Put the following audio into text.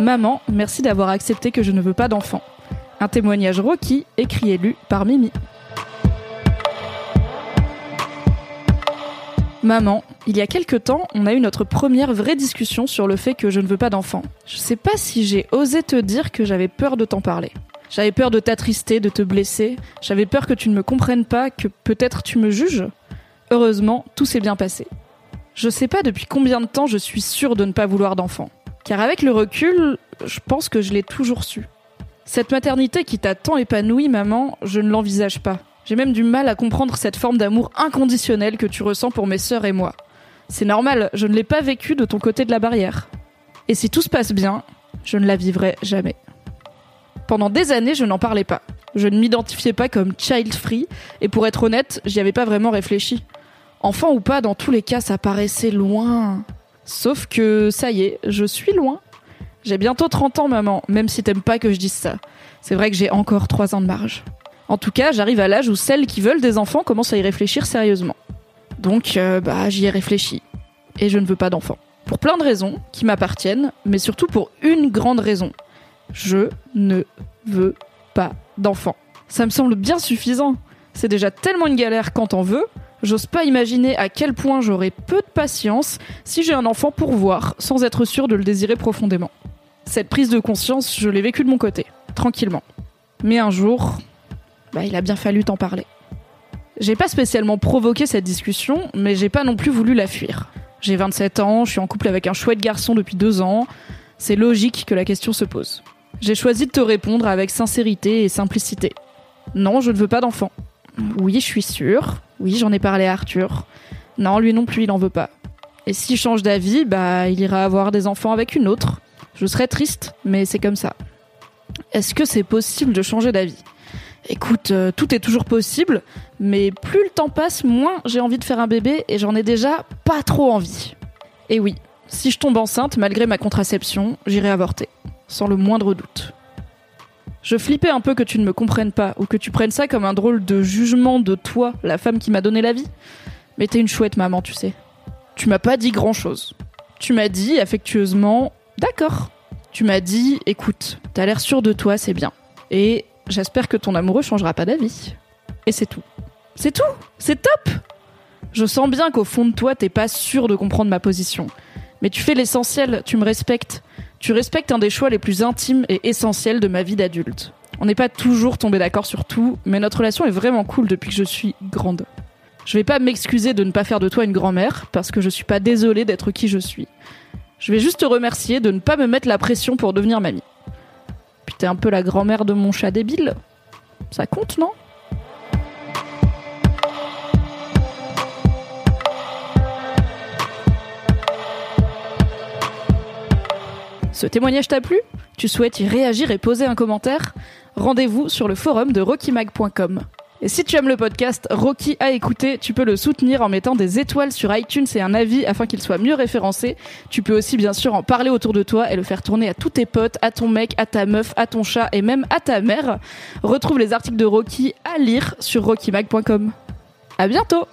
Maman, merci d'avoir accepté que je ne veux pas d'enfant. Un témoignage Rocky, écrit et lu par Mimi. Maman, il y a quelque temps, on a eu notre première vraie discussion sur le fait que je ne veux pas d'enfant. Je sais pas si j'ai osé te dire que j'avais peur de t'en parler. J'avais peur de t'attrister, de te blesser. J'avais peur que tu ne me comprennes pas, que peut-être tu me juges. Heureusement, tout s'est bien passé. Je sais pas depuis combien de temps je suis sûre de ne pas vouloir d'enfant. Car avec le recul, je pense que je l'ai toujours su. Cette maternité qui t'a tant épanouie, maman, je ne l'envisage pas. J'ai même du mal à comprendre cette forme d'amour inconditionnel que tu ressens pour mes sœurs et moi. C'est normal, je ne l'ai pas vécu de ton côté de la barrière. Et si tout se passe bien, je ne la vivrai jamais. Pendant des années, je n'en parlais pas. Je ne m'identifiais pas comme child free, et pour être honnête, j'y avais pas vraiment réfléchi. Enfant ou pas, dans tous les cas, ça paraissait loin. Sauf que, ça y est, je suis loin. J'ai bientôt 30 ans, maman, même si t'aimes pas que je dise ça. C'est vrai que j'ai encore 3 ans de marge. En tout cas, j'arrive à l'âge où celles qui veulent des enfants commencent à y réfléchir sérieusement. Donc, euh, bah, j'y ai réfléchi. Et je ne veux pas d'enfants. Pour plein de raisons qui m'appartiennent, mais surtout pour une grande raison. Je ne veux pas d'enfants. Ça me semble bien suffisant. C'est déjà tellement une galère quand on veut. J'ose pas imaginer à quel point j'aurai peu de patience si j'ai un enfant pour voir, sans être sûr de le désirer profondément. Cette prise de conscience, je l'ai vécue de mon côté, tranquillement. Mais un jour, bah, il a bien fallu t'en parler. J'ai pas spécialement provoqué cette discussion, mais j'ai pas non plus voulu la fuir. J'ai 27 ans, je suis en couple avec un chouette garçon depuis deux ans. C'est logique que la question se pose. J'ai choisi de te répondre avec sincérité et simplicité. Non, je ne veux pas d'enfant. Oui, je suis sûre. Oui, j'en ai parlé à Arthur. Non, lui non plus, il en veut pas. Et s'il change d'avis, bah, il ira avoir des enfants avec une autre. Je serais triste, mais c'est comme ça. Est-ce que c'est possible de changer d'avis? Écoute, euh, tout est toujours possible, mais plus le temps passe, moins j'ai envie de faire un bébé et j'en ai déjà pas trop envie. Et oui, si je tombe enceinte, malgré ma contraception, j'irai avorter, sans le moindre doute. Je flippais un peu que tu ne me comprennes pas, ou que tu prennes ça comme un drôle de jugement de toi, la femme qui m'a donné la vie. Mais t'es une chouette maman, tu sais. Tu m'as pas dit grand chose. Tu m'as dit affectueusement, d'accord. Tu m'as dit, écoute, t'as l'air sûr de toi, c'est bien. Et j'espère que ton amoureux changera pas d'avis. Et c'est tout. C'est tout C'est top Je sens bien qu'au fond de toi, t'es pas sûr de comprendre ma position. Mais tu fais l'essentiel, tu me respectes. Tu respectes un des choix les plus intimes et essentiels de ma vie d'adulte. On n'est pas toujours tombé d'accord sur tout, mais notre relation est vraiment cool depuis que je suis grande. Je vais pas m'excuser de ne pas faire de toi une grand-mère, parce que je suis pas désolée d'être qui je suis. Je vais juste te remercier de ne pas me mettre la pression pour devenir mamie. Puis t'es un peu la grand-mère de mon chat débile. Ça compte, non? Ce témoignage t'a plu? Tu souhaites y réagir et poser un commentaire? Rendez-vous sur le forum de rockymag.com. Et si tu aimes le podcast Rocky à écouter, tu peux le soutenir en mettant des étoiles sur iTunes et un avis afin qu'il soit mieux référencé. Tu peux aussi bien sûr en parler autour de toi et le faire tourner à tous tes potes, à ton mec, à ta meuf, à ton chat et même à ta mère. Retrouve les articles de Rocky à lire sur rockymag.com. À bientôt